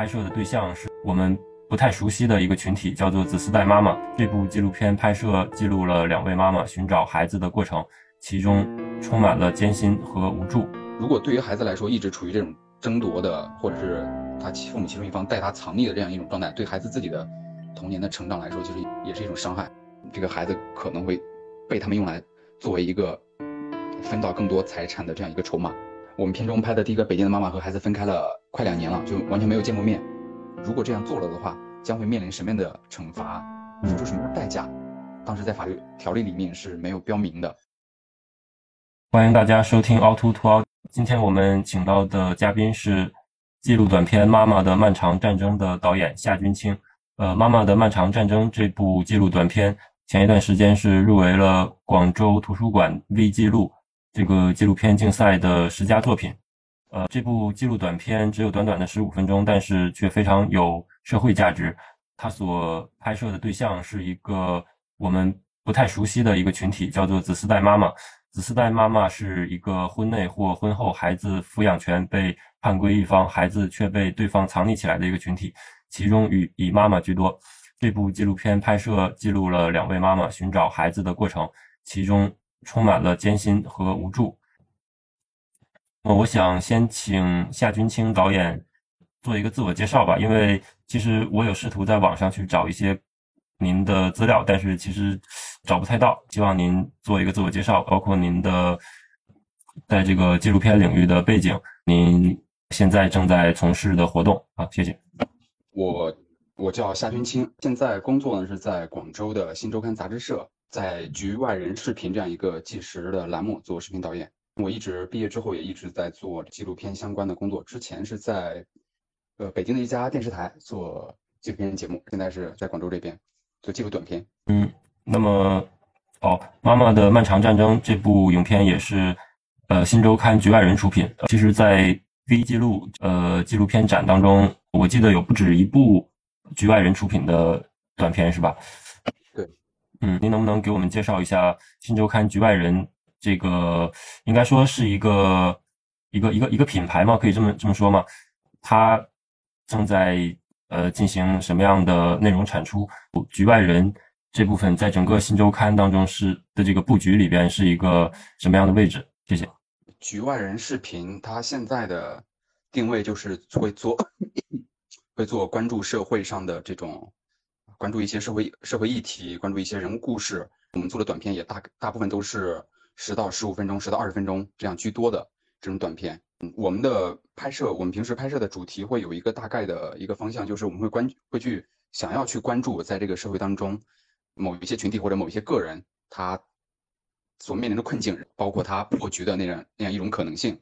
拍摄的对象是我们不太熟悉的一个群体，叫做“子嗣代妈妈”。这部纪录片拍摄记录了两位妈妈寻找孩子的过程，其中充满了艰辛和无助。如果对于孩子来说，一直处于这种争夺的，或者是他父母其中一方带他藏匿的这样一种状态，对孩子自己的童年的成长来说，其实也是一种伤害。这个孩子可能会被他们用来作为一个分到更多财产的这样一个筹码。我们片中拍的第一个北京的妈妈和孩子分开了快两年了，就完全没有见过面。如果这样做了的话，将会面临什么样的惩罚，付出什么样的代价？当时在法律条例里面是没有标明的。欢迎大家收听凹凸凸凹。今天我们请到的嘉宾是记录短片《妈妈的漫长战争》的导演夏君清。呃，《妈妈的漫长战争》这部记录短片前一段时间是入围了广州图书馆 V 记录。这个纪录片竞赛的十佳作品，呃，这部纪录短片只有短短的十五分钟，但是却非常有社会价值。它所拍摄的对象是一个我们不太熟悉的一个群体，叫做“子嗣代妈妈”。子嗣代妈妈是一个婚内或婚后孩子抚养权被判归一方，孩子却被对方藏匿起来的一个群体，其中以以妈妈居多。这部纪录片拍摄记录了两位妈妈寻找孩子的过程，其中。充满了艰辛和无助。那我想先请夏君清导演做一个自我介绍吧，因为其实我有试图在网上去找一些您的资料，但是其实找不太到。希望您做一个自我介绍，包括您的在这个纪录片领域的背景，您现在正在从事的活动啊，谢谢。我我叫夏君清，现在工作呢是在广州的新周刊杂志社。在局外人视频这样一个纪实的栏目做视频导演，我一直毕业之后也一直在做纪录片相关的工作。之前是在呃北京的一家电视台做纪录片节目，现在是在广州这边做纪录短片。嗯，那么哦，《妈妈的漫长战争》这部影片也是呃新周刊局外人出品。其实，在 V 记录呃纪录片展当中，我记得有不止一部局外人出品的短片，是吧？对嗯，您能不能给我们介绍一下《新周刊》局外人这个，应该说是一个一个一个一个品牌嘛？可以这么这么说吗？它正在呃进行什么样的内容产出？局外人这部分在整个《新周刊》当中是的这个布局里边是一个什么样的位置？谢谢。局外人视频，它现在的定位就是会做 会做关注社会上的这种。关注一些社会社会议题，关注一些人物故事。我们做的短片也大大部分都是十到十五分钟、十到二十分钟这样居多的这种短片。嗯，我们的拍摄，我们平时拍摄的主题会有一个大概的一个方向，就是我们会关会去想要去关注在这个社会当中某一些群体或者某一些个人他所面临的困境，包括他破局的那样那样一种可能性。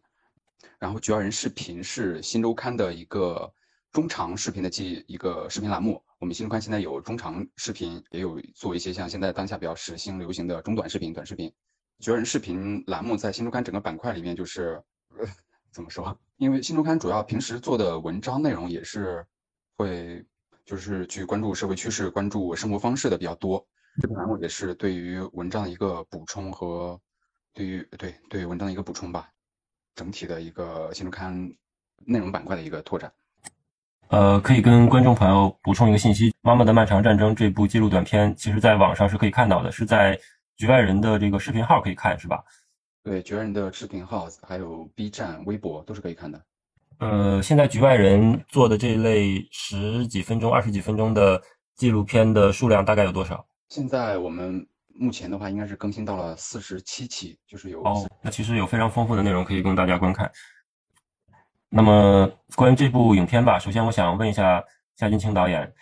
然后，局外人视频是新周刊的一个中长视频的记一个视频栏目。我们新周刊现在有中长视频，也有做一些像现在当下比较时兴流行的中短视频、短视频。绝人视频栏目在新周刊整个板块里面就是，呃，怎么说？因为新周刊主要平时做的文章内容也是会，就是去关注社会趋势、关注生活方式的比较多。这个栏目也是对于文章的一个补充和对于对对文章的一个补充吧，整体的一个新周刊内容板块的一个拓展。呃，可以跟观众朋友补充一个信息，《妈妈的漫长战争》这部纪录短片，其实在网上是可以看到的，是在局外人的这个视频号可以看，是吧？对，局外人的视频号还有 B 站、微博都是可以看的。呃，现在局外人做的这类十几分钟、二十几分钟的纪录片的数量大概有多少？现在我们目前的话，应该是更新到了四十七期，就是有哦，那其实有非常丰富的内容可以供大家观看。那么关于这部影片吧，首先我想问一下夏金清导演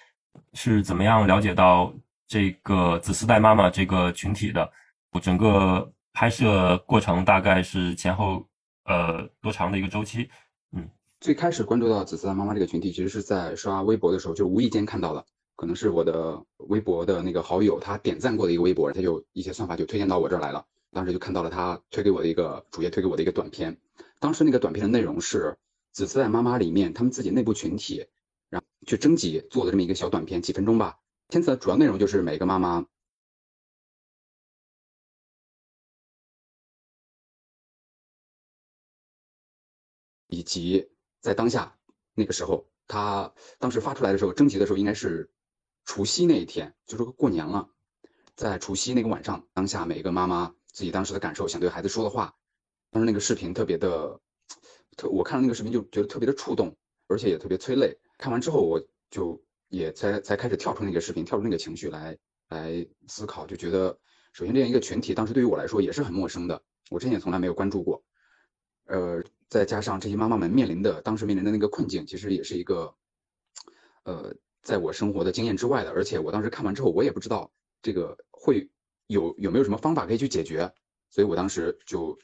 是怎么样了解到这个子嗣带妈妈这个群体的？我整个拍摄过程大概是前后呃多长的一个周期？嗯，最开始关注到子嗣带妈妈这个群体，其实是在刷微博的时候就无意间看到了，可能是我的微博的那个好友他点赞过的一个微博，他就一些算法就推荐到我这儿来了，当时就看到了他推给我的一个主页推给我的一个短片，当时那个短片的内容是。子嗣带妈妈里面，他们自己内部群体，然后去征集做的这么一个小短片，几分钟吧。片子的主要内容就是每个妈妈以及在当下那个时候他当时发出来的时候，征集的时候应该是除夕那一天，就是过年了，在除夕那个晚上，当下每一个妈妈自己当时的感受，想对孩子说的话，当时那个视频特别的，特我看了那个视频就觉得特别的触动，而且也特别催泪。看完之后，我就也才才开始跳出那个视频，跳出那个情绪来来思考，就觉得首先这样一个群体，当时对于我来说也是很陌生的，我之前也从来没有关注过，呃。再加上这些妈妈们面临的当时面临的那个困境，其实也是一个，呃，在我生活的经验之外的。而且我当时看完之后，我也不知道这个会有有没有什么方法可以去解决，所以我当时就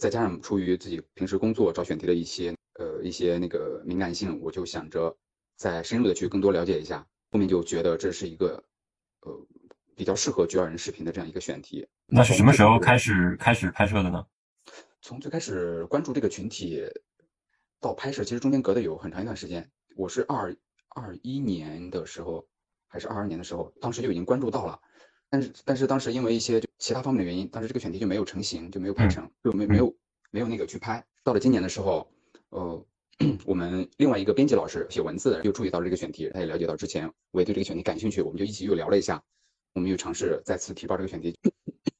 再加上出于自己平时工作找选题的一些呃一些那个敏感性，我就想着再深入的去更多了解一下。后面就觉得这是一个呃比较适合局外人视频的这样一个选题。那是什么时候开始开始拍摄的呢？从最开始关注这个群体到拍摄，其实中间隔的有很长一段时间。我是二二一年的时候，还是二二年的时候，当时就已经关注到了。但是，但是当时因为一些其他方面的原因，当时这个选题就没有成型，就没有拍成，就没没有没有那个去拍。到了今年的时候，呃，我们另外一个编辑老师写文字又注意到这个选题，他也了解到之前我也对这个选题感兴趣，我们就一起又聊了一下，我们又尝试再次提报这个选题，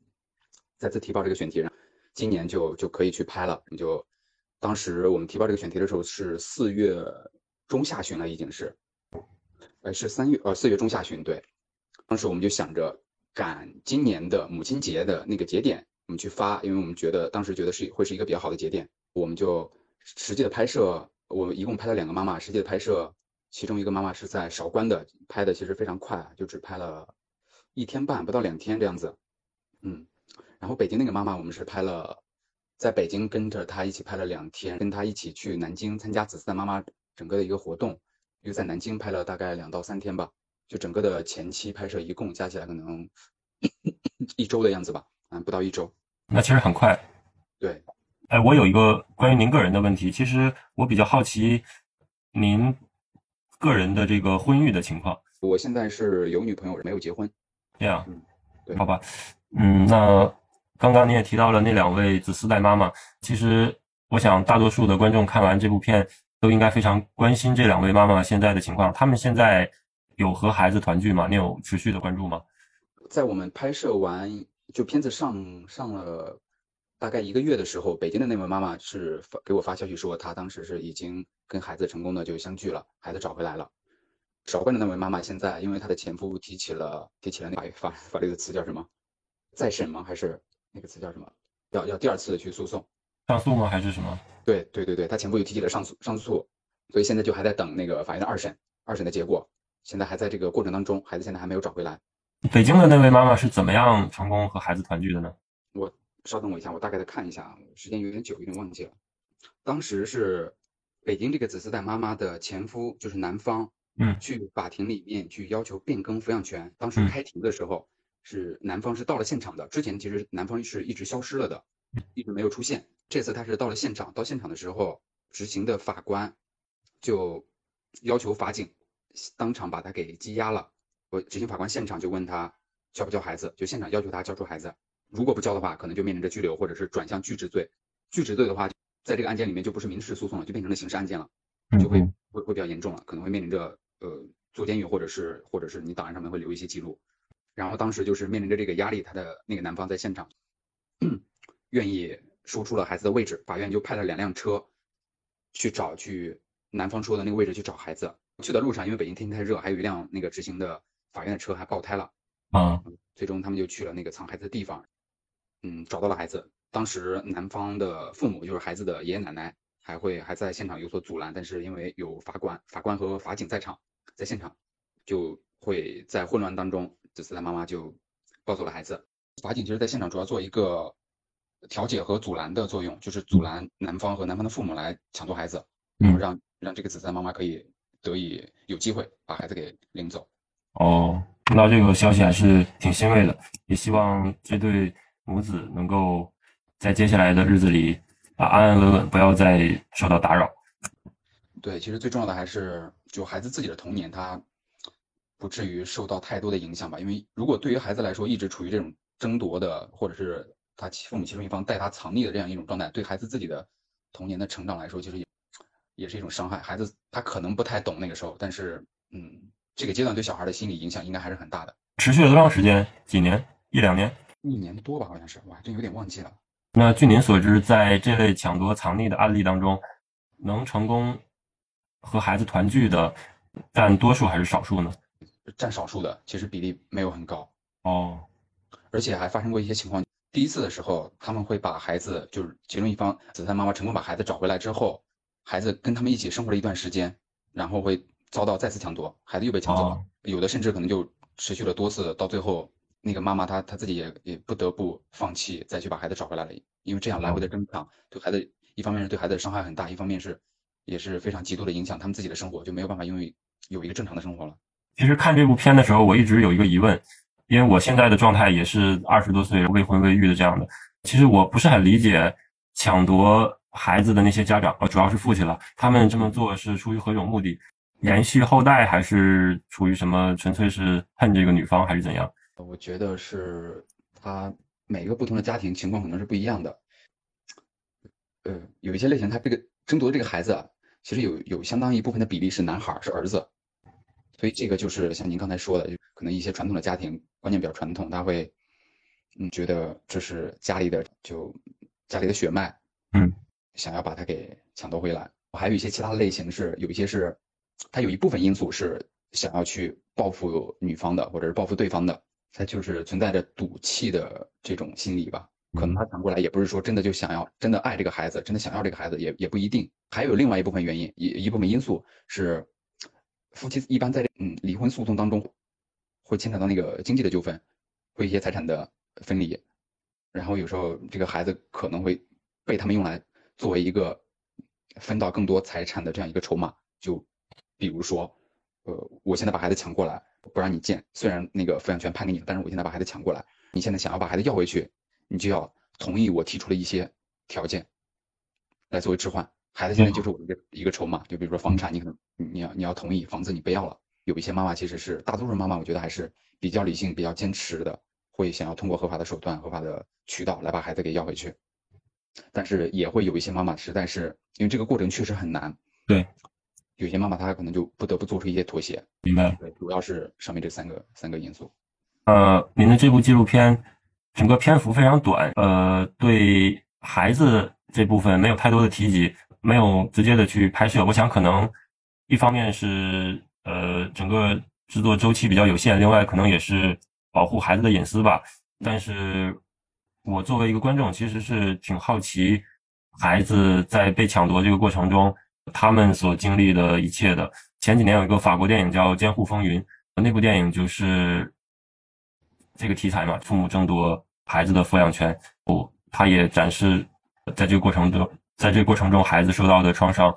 再次提报这个选题。然后今年就就可以去拍了。你就当时我们提报这个选题的时候是四月中下旬了，已经是，呃，是三月呃四月中下旬。对，当时我们就想着赶今年的母亲节的那个节点，我们去发，因为我们觉得当时觉得是会是一个比较好的节点。我们就实际的拍摄，我们一共拍了两个妈妈，实际的拍摄，其中一个妈妈是在韶关的，拍的其实非常快，就只拍了一天半，不到两天这样子，嗯。然后北京那个妈妈，我们是拍了，在北京跟着她一起拍了两天，跟她一起去南京参加“紫色的妈妈”整个的一个活动，又在南京拍了大概两到三天吧，就整个的前期拍摄一共加起来可能 一周的样子吧，嗯，不到一周。那其实很快。对。哎，我有一个关于您个人的问题，其实我比较好奇您个人的这个婚育的情况。我现在是有女朋友，没有结婚。这样。嗯。对。好吧。嗯，那。刚刚你也提到了那两位子嗣代妈妈，其实我想大多数的观众看完这部片都应该非常关心这两位妈妈现在的情况。他们现在有和孩子团聚吗？你有持续的关注吗？在我们拍摄完就片子上上了大概一个月的时候，北京的那位妈妈是发给我发消息说，她当时是已经跟孩子成功的就相聚了，孩子找回来了。韶关的那位妈妈现在因为她的前夫提起了提起了那法法法律的词叫什么？再审吗？还是？那个词叫什么？要要第二次的去诉讼，上诉吗？还是什么？对对对对，她前夫又提起了上诉上诉，所以现在就还在等那个法院的二审，二审的结果，现在还在这个过程当中，孩子现在还没有找回来。北京的那位妈妈是怎么样成功和孩子团聚的呢？我稍等我一下，我大概的看一下，时间有点久，有点忘记了。当时是北京这个子嗣代妈妈的前夫，就是男方，嗯，去法庭里面去要求变更抚养权，当时开庭的时候。是男方是到了现场的，之前其实男方是一直消失了的，一直没有出现。这次他是到了现场，到现场的时候，执行的法官就要求法警当场把他给羁押了。我执行法官现场就问他交不交孩子，就现场要求他交出孩子。如果不交的话，可能就面临着拘留或者是转向拒执罪。拒执罪的话，在这个案件里面就不是民事诉讼了，就变成了刑事案件了，就会会会比较严重了，可能会面临着呃坐监狱或者是或者是你档案上面会留一些记录。然后当时就是面临着这个压力，他的那个男方在现场，愿意说出了孩子的位置，法院就派了两辆车去找去男方说的那个位置去找孩子。去的路上，因为北京天气太热，还有一辆那个执行的法院的车还爆胎了。啊，最终他们就去了那个藏孩子的地方，嗯，找到了孩子。当时男方的父母就是孩子的爷爷奶奶，还会还在现场有所阻拦，但是因为有法官、法官和法警在场，在现场就会在混乱当中。子嗣的妈妈就抱走了孩子，法警其实在现场主要做一个调解和阻拦的作用，就是阻拦男方和男方的父母来抢夺孩子，然后让让这个子弹妈妈可以得以有机会把孩子给领走。哦，听到这个消息还是挺欣慰的，也希望这对母子能够在接下来的日子里啊安安稳稳，不要再受到打扰。对，其实最重要的还是就孩子自己的童年，他。不至于受到太多的影响吧，因为如果对于孩子来说一直处于这种争夺的，或者是他父母其中一方带他藏匿的这样一种状态，对孩子自己的童年的成长来说，其实也也是一种伤害。孩子他可能不太懂那个时候，但是嗯，这个阶段对小孩的心理影响应该还是很大的。持续了多长时间？几年？一两年？一年多吧，好像是，我还真有点忘记了。那据您所知，在这类抢夺藏匿的案例当中，能成功和孩子团聚的占多数还是少数呢？占少数的，其实比例没有很高哦。而且还发生过一些情况，第一次的时候，他们会把孩子，就是其中一方子弹妈妈成功把孩子找回来之后，孩子跟他们一起生活了一段时间，然后会遭到再次抢夺，孩子又被抢走了。有的甚至可能就持续了多次，到最后那个妈妈她她自己也也不得不放弃再去把孩子找回来了，因为这样来回的争抢对孩子一方面是对孩子伤害很大，一方面是也是非常极度的影响他们自己的生活，就没有办法因为有一个正常的生活了。其实看这部片的时候，我一直有一个疑问。因为我现在的状态也是二十多岁未婚未育的这样的，其实我不是很理解抢夺孩子的那些家长，呃主要是父亲了，他们这么做是出于何种目的？延续后代，还是出于什么？纯粹是恨这个女方，还是怎样？我觉得是他每个不同的家庭情况可能是不一样的。呃，有一些类型，他这个争夺的这个孩子啊，其实有有相当一部分的比例是男孩，是儿子。所以这个就是像您刚才说的，就可能一些传统的家庭观念比较传统，他会嗯觉得这是家里的就家里的血脉，嗯，想要把他给抢夺回来。还有一些其他的类型是有一些是，他有一部分因素是想要去报复女方的，或者是报复对方的，他就是存在着赌气的这种心理吧。可能他反过来也不是说真的就想要真的爱这个孩子，真的想要这个孩子也也不一定。还有另外一部分原因，一一部分因素是。夫妻一般在嗯离婚诉讼当中，会牵扯到那个经济的纠纷，会一些财产的分离，然后有时候这个孩子可能会被他们用来作为一个分到更多财产的这样一个筹码。就比如说，呃，我现在把孩子抢过来，不让你见，虽然那个抚养权判给你了，但是我现在把孩子抢过来，你现在想要把孩子要回去，你就要同意我提出的一些条件，来作为置换。孩子现在就是我的一个一个筹码，就比如说房产，你可能你要你要同意，房子你不要了。有一些妈妈其实是大多数妈妈，我觉得还是比较理性、比较坚持的，会想要通过合法的手段、合法的渠道来把孩子给要回去。但是也会有一些妈妈实在是因为这个过程确实很难，对，有些妈妈她可能就不得不做出一些妥协。明白。对，主要是上面这三个三个因素。呃，您的这部纪录片整个篇幅非常短，呃，对孩子这部分没有太多的提及。没有直接的去拍摄，我想可能一方面是呃整个制作周期比较有限，另外可能也是保护孩子的隐私吧。但是我作为一个观众，其实是挺好奇孩子在被抢夺这个过程中，他们所经历的一切的。前几年有一个法国电影叫《监护风云》，那部电影就是这个题材嘛，父母争夺孩子的抚养权。哦，他也展示在这个过程中。在这个过程中，孩子受到的创伤，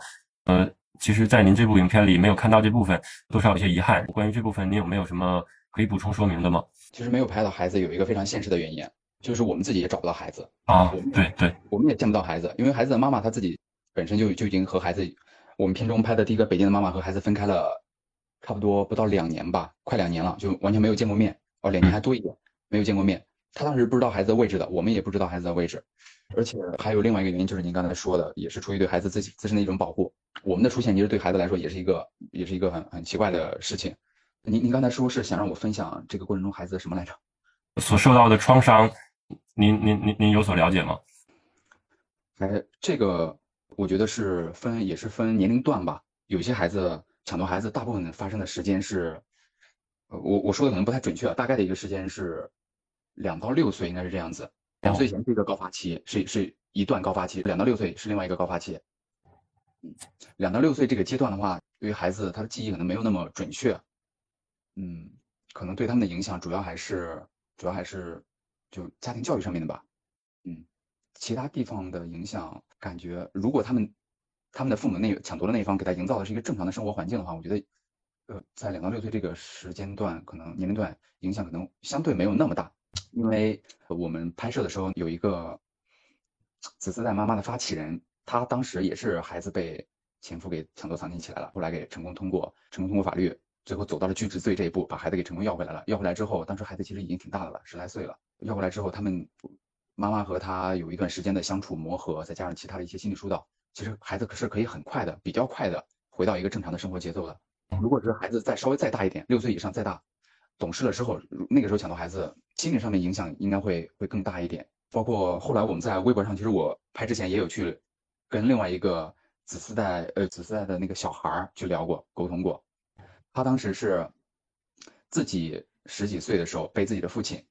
呃，其实，在您这部影片里没有看到这部分，多少有些遗憾。关于这部分，您有没有什么可以补充说明的吗？其实没有拍到孩子，有一个非常现实的原因，就是我们自己也找不到孩子啊。对对，我们也见不到孩子，因为孩子的妈妈她自己本身就就已经和孩子，我们片中拍的第一个北京的妈妈和孩子分开了，差不多不到两年吧，快两年了，就完全没有见过面。哦，两年还多一点，没有见过面。他当时不知道孩子的位置的，我们也不知道孩子的位置。而且还有另外一个原因，就是您刚才说的，也是出于对孩子自己自身的一种保护。我们的出现，其实对孩子来说也是一个，也是一个很很奇怪的事情。您您刚才说是想让我分享这个过程中孩子什么来着？所受到的创伤，您您您您有所了解吗？哎，这个我觉得是分，也是分年龄段吧。有些孩子抢夺孩子，大部分发生的时间是，我我说的可能不太准确，大概的一个时间是两到六岁，应该是这样子。两岁前是一个高发期，是是一段高发期；两到六岁是另外一个高发期。嗯两到六岁这个阶段的话，对于孩子他的记忆可能没有那么准确，嗯，可能对他们的影响主要还是主要还是就家庭教育上面的吧，嗯，其他地方的影响感觉，如果他们他们的父母那抢夺的那一方给他营造的是一个正常的生活环境的话，我觉得，呃，在两到六岁这个时间段，可能年龄段影响可能相对没有那么大。因为我们拍摄的时候有一个紫丝带妈妈的发起人，她当时也是孩子被前夫给抢夺藏匿起来了，后来给成功通过，成功通过法律，最后走到了拒执罪这一步，把孩子给成功要回来了。要回来之后，当时孩子其实已经挺大的了，十来岁了。要回来之后，他们妈妈和他有一段时间的相处磨合，再加上其他的一些心理疏导，其实孩子可是可以很快的、比较快的回到一个正常的生活节奏的。如果是孩子再稍微再大一点，六岁以上再大，懂事了之后，那个时候抢夺孩子，心理上面影响应该会会更大一点。包括后来我们在微博上，其实我拍之前也有去跟另外一个子嗣代呃子嗣代的那个小孩去聊过、沟通过。他当时是自己十几岁的时候被自己的父亲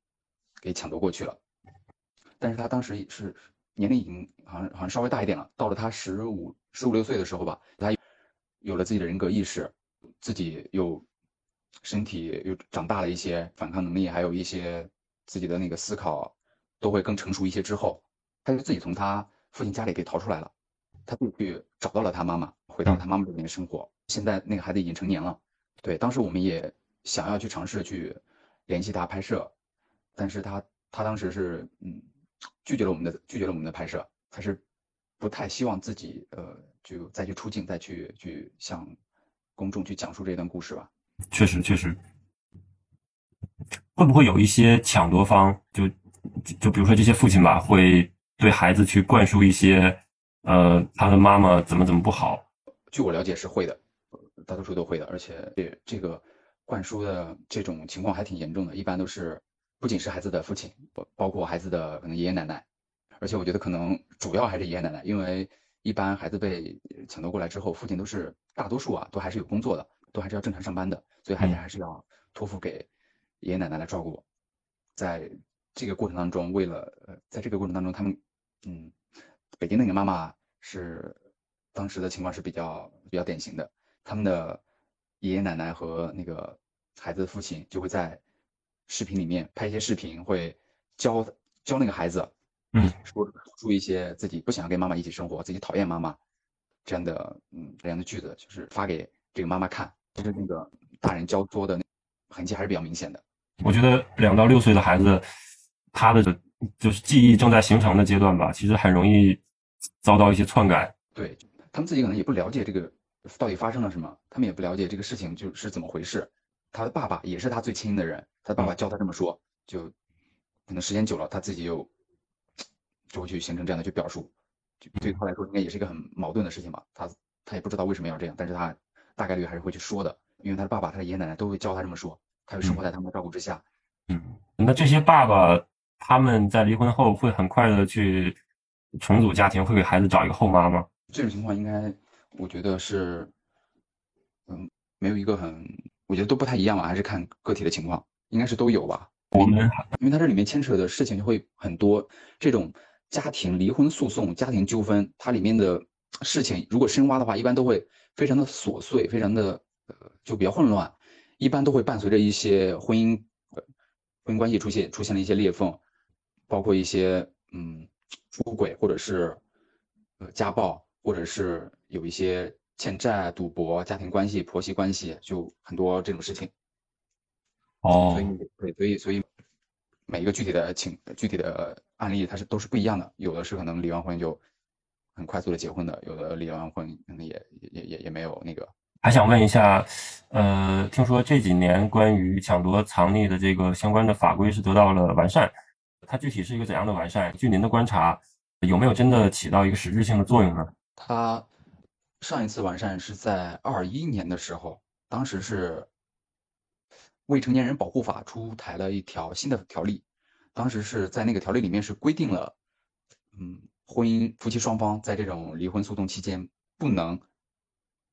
给抢夺过去了，但是他当时是年龄已经好像好像稍微大一点了，到了他十五十五六岁的时候吧，他有了自己的人格意识，自己又身体又长大了一些，反抗能力还有一些自己的那个思考都会更成熟一些之后，他就自己从他父亲家里给逃出来了，他就去找到了他妈妈，回到他妈妈这边生活。现在那个孩子已经成年了。对，当时我们也想要去尝试去联系他拍摄，但是他他当时是嗯拒绝了我们的拒绝了我们的拍摄，他是不太希望自己呃就再去出镜再去去向公众去讲述这段故事吧。确实确实，会不会有一些抢夺方就就比如说这些父亲吧，会对孩子去灌输一些呃他的妈妈怎么怎么不好？据我了解是会的。大多数都会的，而且这这个灌输的这种情况还挺严重的。一般都是不仅是孩子的父亲，包括孩子的可能爷爷奶奶，而且我觉得可能主要还是爷爷奶奶，因为一般孩子被抢夺过来之后，父亲都是大多数啊，都还是有工作的，都还是要正常上班的，所以孩子还是要托付给爷爷奶奶来照顾。在这个过程当中，为了呃，在这个过程当中，他们嗯，北京那个妈妈是当时的情况是比较比较典型的。他们的爷爷奶奶和那个孩子的父亲就会在视频里面拍一些视频，会教教那个孩子，嗯，说出一些自己不想要跟妈妈一起生活，自己讨厌妈妈这样的，嗯，这样的句子，就是发给这个妈妈看。其实那个大人教作的痕迹还是比较明显的。我觉得两到六岁的孩子，他的就是记忆正在形成的阶段吧，其实很容易遭到一些篡改。对他们自己可能也不了解这个。到底发生了什么？他们也不了解这个事情就是怎么回事。他的爸爸也是他最亲的人，他的爸爸教他这么说，就可能时间久了，他自己又就会去形成这样的去表述。就对他来说，应该也是一个很矛盾的事情吧。他他也不知道为什么要这样，但是他大概率还是会去说的，因为他的爸爸、他的爷爷奶奶都会教他这么说。他就生活在他们的照顾之下。嗯，那这些爸爸他们在离婚后会很快的去重组家庭，会给孩子找一个后妈吗？这种情况应该。我觉得是，嗯，没有一个很，我觉得都不太一样吧，还是看个体的情况，应该是都有吧。我们因为它这里面牵扯的事情就会很多，这种家庭离婚诉讼、家庭纠纷，它里面的事情如果深挖的话，一般都会非常的琐碎，非常的呃就比较混乱，一般都会伴随着一些婚姻婚姻关系出现出现了一些裂缝，包括一些嗯出轨或者是呃家暴。或者是有一些欠债、赌博、家庭关系、婆媳关系，就很多这种事情。哦，所以对，所以所以每一个具体的情、具体的案例，它是都是不一样的。有的是可能离完婚就很快速的结婚的，有的离完婚可能也也也也没有那个。还想问一下，呃，听说这几年关于抢夺藏匿的这个相关的法规是得到了完善，它具体是一个怎样的完善？据您的观察，有没有真的起到一个实质性的作用呢？他上一次完善是在二一年的时候，当时是《未成年人保护法》出台了一条新的条例，当时是在那个条例里面是规定了，嗯，婚姻夫妻双方在这种离婚诉讼期间不能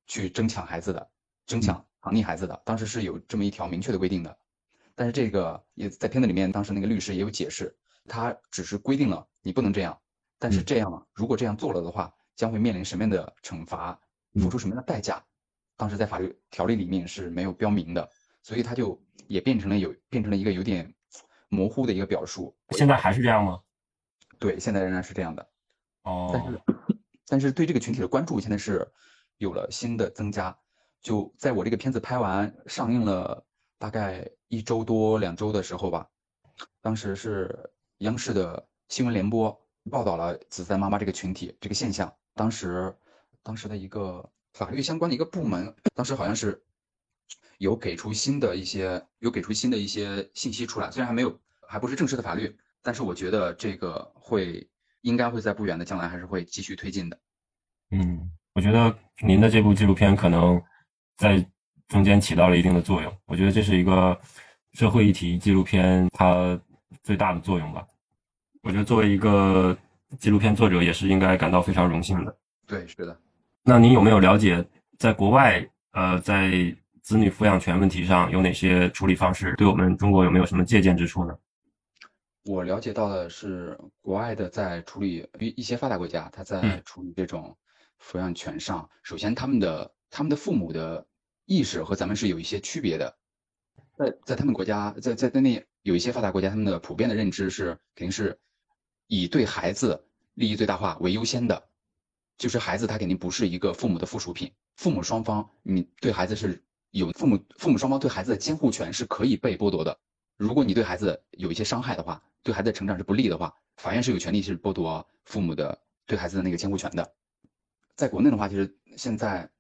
去争抢孩子的，争抢藏匿孩子的，当时是有这么一条明确的规定的。但是这个也在片子里面，当时那个律师也有解释，他只是规定了你不能这样，但是这样如果这样做了的话。将会面临什么样的惩罚，付出什么样的代价？当时在法律条例里面是没有标明的，所以它就也变成了有变成了一个有点模糊的一个表述。现在还是这样吗？对，现在仍然是这样的。哦。但是，但是对这个群体的关注现在是有了新的增加。就在我这个片子拍完上映了大概一周多两周的时候吧，当时是央视的新闻联播报道了子在妈妈这个群体这个现象。当时，当时的一个法律相关的一个部门，当时好像是有给出新的一些，有给出新的一些信息出来。虽然还没有，还不是正式的法律，但是我觉得这个会应该会在不远的将来还是会继续推进的。嗯，我觉得您的这部纪录片可能在中间起到了一定的作用。我觉得这是一个社会议题纪录片它最大的作用吧。我觉得作为一个纪录片作者，也是应该感到非常荣幸的。对，是的。那您有没有了解，在国外，呃，在子女抚养权问题上有哪些处理方式？对我们中国有没有什么借鉴之处呢？我了解到的是，国外的在处理一一些发达国家，他在处理这种抚养权上，首先他们的他们的父母的意识和咱们是有一些区别的。在在他们国家，在在在那有一些发达国家，他们的普遍的认知是肯定是以对孩子利益最大化为优先的，就是孩子他肯定不是一个父母的附属品，父母双方你对孩子是有父母父母双方对孩子的监护权是可以被剥夺的。如果你对孩子有一些伤害的话，对孩子的成长是不利的话，法院是有权利是剥夺父母的对孩子的那个监护权的。在国内的话，其实现在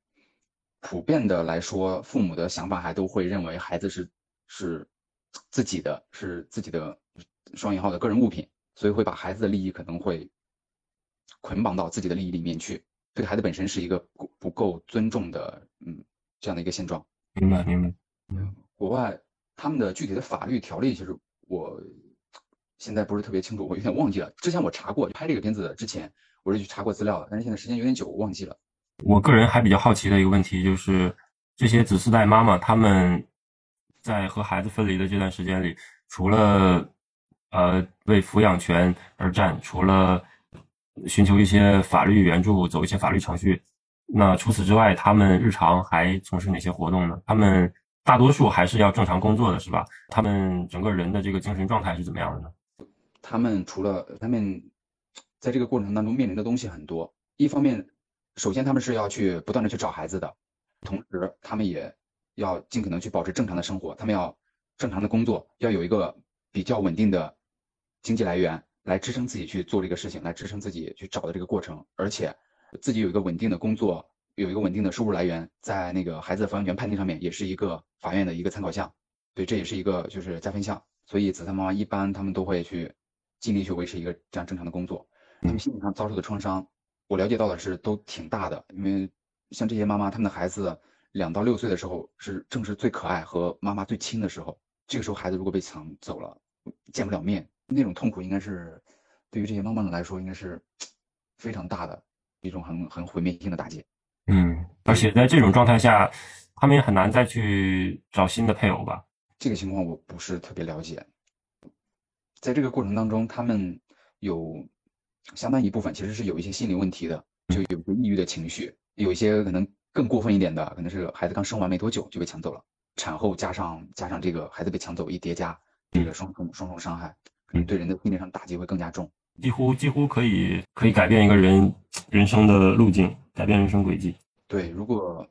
普遍的来说，父母的想法还都会认为孩子是是自己的，是自己的双引号的个人物品，所以会把孩子的利益可能会捆绑到自己的利益里面去，对孩子本身是一个不不够尊重的，嗯，这样的一个现状。明白，明白。国外他们的具体的法律条例，其实我。现在不是特别清楚，我有点忘记了。之前我查过，拍这个片子之前，我是去查过资料的，但是现在时间有点久，我忘记了。我个人还比较好奇的一个问题就是，这些子嗣代妈妈他们在和孩子分离的这段时间里，除了呃为抚养权而战，除了寻求一些法律援助、走一些法律程序，那除此之外，他们日常还从事哪些活动呢？他们大多数还是要正常工作的，是吧？他们整个人的这个精神状态是怎么样的呢？他们除了他们在这个过程当中面临的东西很多，一方面，首先他们是要去不断的去找孩子的，同时他们也要尽可能去保持正常的生活，他们要正常的工作，要有一个比较稳定的经济来源来支撑自己去做这个事情，来支撑自己去找的这个过程，而且自己有一个稳定的工作，有一个稳定的收入来源，在那个孩子的抚养权判定上面也是一个法院的一个参考项，对，这也是一个就是加分项，所以子嗣妈妈一般他们都会去。尽力去维持一个这样正常的工作，他们心理上遭受的创伤，我了解到的是都挺大的。因为像这些妈妈，他们的孩子两到六岁的时候是正是最可爱和妈妈最亲的时候，这个时候孩子如果被抢走了，见不了面，那种痛苦应该是对于这些妈妈们来说应该是非常大的一种很很毁灭性的打击。嗯，而且在这种状态下，他们也很难再去找新的配偶吧？这个情况我不是特别了解。在这个过程当中，他们有相当一部分其实是有一些心理问题的，就有些抑郁的情绪，有一些可能更过分一点的，可能是孩子刚生完没多久就被抢走了，产后加上加上这个孩子被抢走一叠加，这个双重双重伤害，可能对人的心理上打击会更加重，几乎几乎可以可以改变一个人人生的路径，改变人生轨迹。对，如果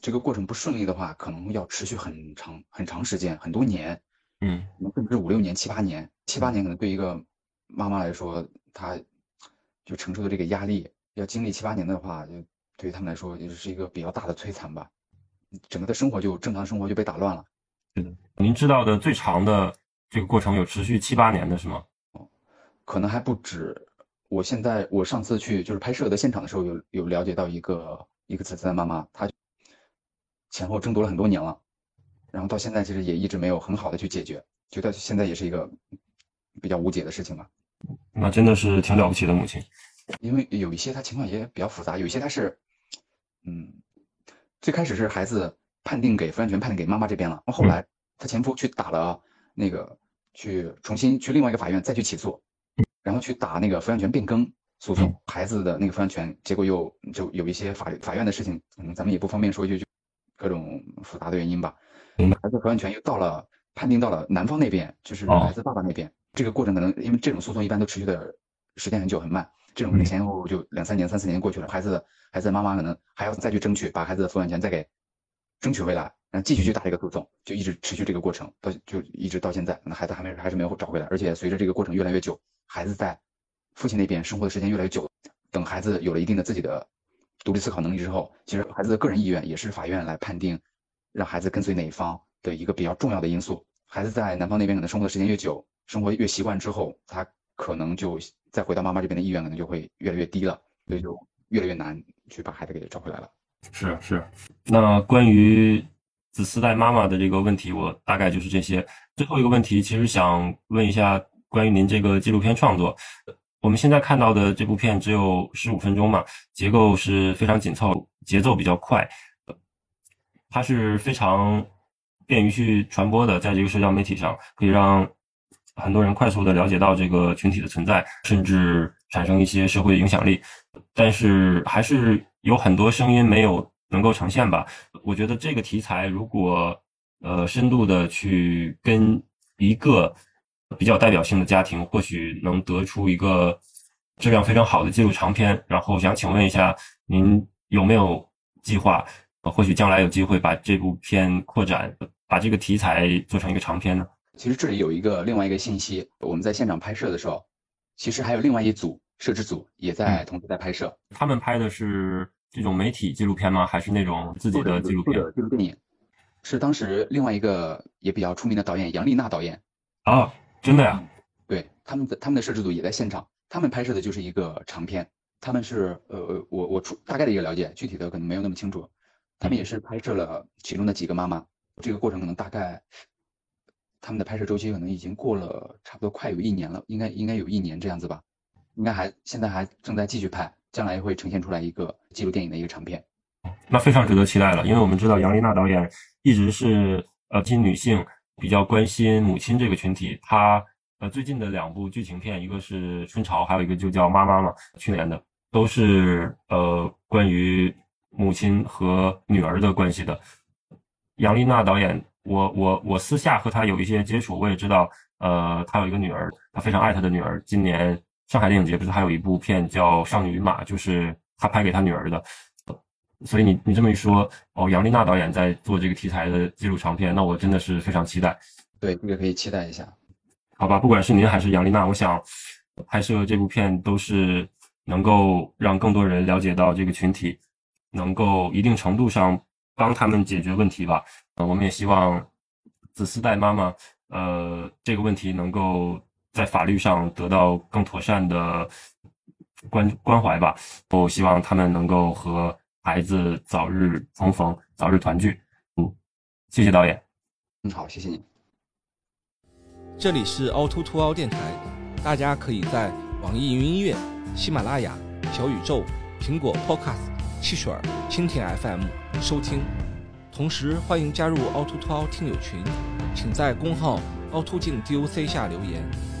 这个过程不顺利的话，可能要持续很长很长时间，很多年。嗯，甚至五六年、七八年，七八年可能对一个妈妈来说，她就承受的这个压力，要经历七八年的话，就对于他们来说，也是一个比较大的摧残吧。整个的生活就正常生活就被打乱了。是的，您知道的最长的这个过程有持续七八年的是吗？哦，可能还不止。我现在我上次去就是拍摄的现场的时候，有有了解到一个一个慈慈的妈妈，她前后争夺了很多年了。然后到现在其实也一直没有很好的去解决，觉得现在也是一个比较无解的事情吧。那真的是挺了不起的母亲，因为有一些她情况也比较复杂，有一些她是，嗯，最开始是孩子判定给抚养权判定给妈妈这边了，后来她前夫去打了那个去重新去另外一个法院再去起诉，然后去打那个抚养权变更诉讼，孩子的那个抚养权，结果又就有一些法律法院的事情，嗯，咱们也不方便说，就就各种复杂的原因吧。孩子抚养权又到了判定到了男方那边，就是孩子爸爸那边。这个过程可能因为这种诉讼一般都持续的时间很久很慢，这种可能前后就两三年、三四年过去了。孩子孩子妈妈可能还要再去争取把孩子的抚养权再给争取回来，然后继续去打这个诉讼，就一直持续这个过程到就一直到现在，那孩子还没还是没有找回来。而且随着这个过程越来越久，孩子在父亲那边生活的时间越来越久，等孩子有了一定的自己的独立思考能力之后，其实孩子的个人意愿也是法院来判定。让孩子跟随哪一方的一个比较重要的因素，孩子在男方那边可能生活的时间越久，生活越习惯之后，他可能就再回到妈妈这边的意愿可能就会越来越低了，所以就越。越来越难去把孩子给找回来了。是是，那关于子嗣代妈妈的这个问题，我大概就是这些。最后一个问题，其实想问一下关于您这个纪录片创作。我们现在看到的这部片只有十五分钟嘛，结构是非常紧凑，节奏比较快，它是非常便于去传播的，在这个社交媒体上可以让很多人快速的了解到这个群体的存在，甚至产生一些社会影响力。但是还是有很多声音没有能够呈现吧。我觉得这个题材如果呃深度的去跟一个比较代表性的家庭，或许能得出一个质量非常好的纪录长片。然后想请问一下，您有没有计划？或许将来有机会把这部片扩展，把这个题材做成一个长片呢？其实这里有一个另外一个信息，我们在现场拍摄的时候，其实还有另外一组摄制组也在同时在拍摄。他们拍的是这种媒体纪录片吗？还是那种自己的纪录片？纪录电影，是当时另外一个也比较出名的导演杨丽娜导演。啊。真的呀？对，他们的他们的摄制组也在现场，他们拍摄的就是一个长片。他们是呃，我我出大概的一个了解，具体的可能没有那么清楚。他们也是拍摄了其中的几个妈妈，这个过程可能大概他们的拍摄周期可能已经过了差不多快有一年了，应该应该有一年这样子吧，应该还现在还正在继续拍，将来会呈现出来一个纪录电影的一个长片。那非常值得期待了，因为我们知道杨丽娜导演一直是呃亲女性。比较关心母亲这个群体，她呃最近的两部剧情片，一个是《春潮》，还有一个就叫《妈妈》嘛，去年的，都是呃关于母亲和女儿的关系的。杨丽娜导演，我我我私下和她有一些接触，我也知道，呃，她有一个女儿，她非常爱她的女儿。今年上海电影节不是还有一部片叫《少女与马》，就是他拍给他女儿的。所以你你这么一说，哦，杨丽娜导演在做这个题材的纪录长片，那我真的是非常期待。对，这个可以期待一下。好吧，不管是您还是杨丽娜，我想拍摄这部片都是能够让更多人了解到这个群体，能够一定程度上帮他们解决问题吧。呃，我们也希望子嗣代妈妈，呃，这个问题能够在法律上得到更妥善的关关怀吧。我希望他们能够和。孩子早日重逢，早日团聚。嗯，谢谢导演。嗯，好，谢谢你。这里是凹凸凸凹电台，大家可以在网易云音乐、喜马拉雅、小宇宙、苹果 Podcast、汽水儿、蜻蜓 FM 收听。同时，欢迎加入凹凸凸凹听友群，请在公号凹凸镜 DOC 下留言。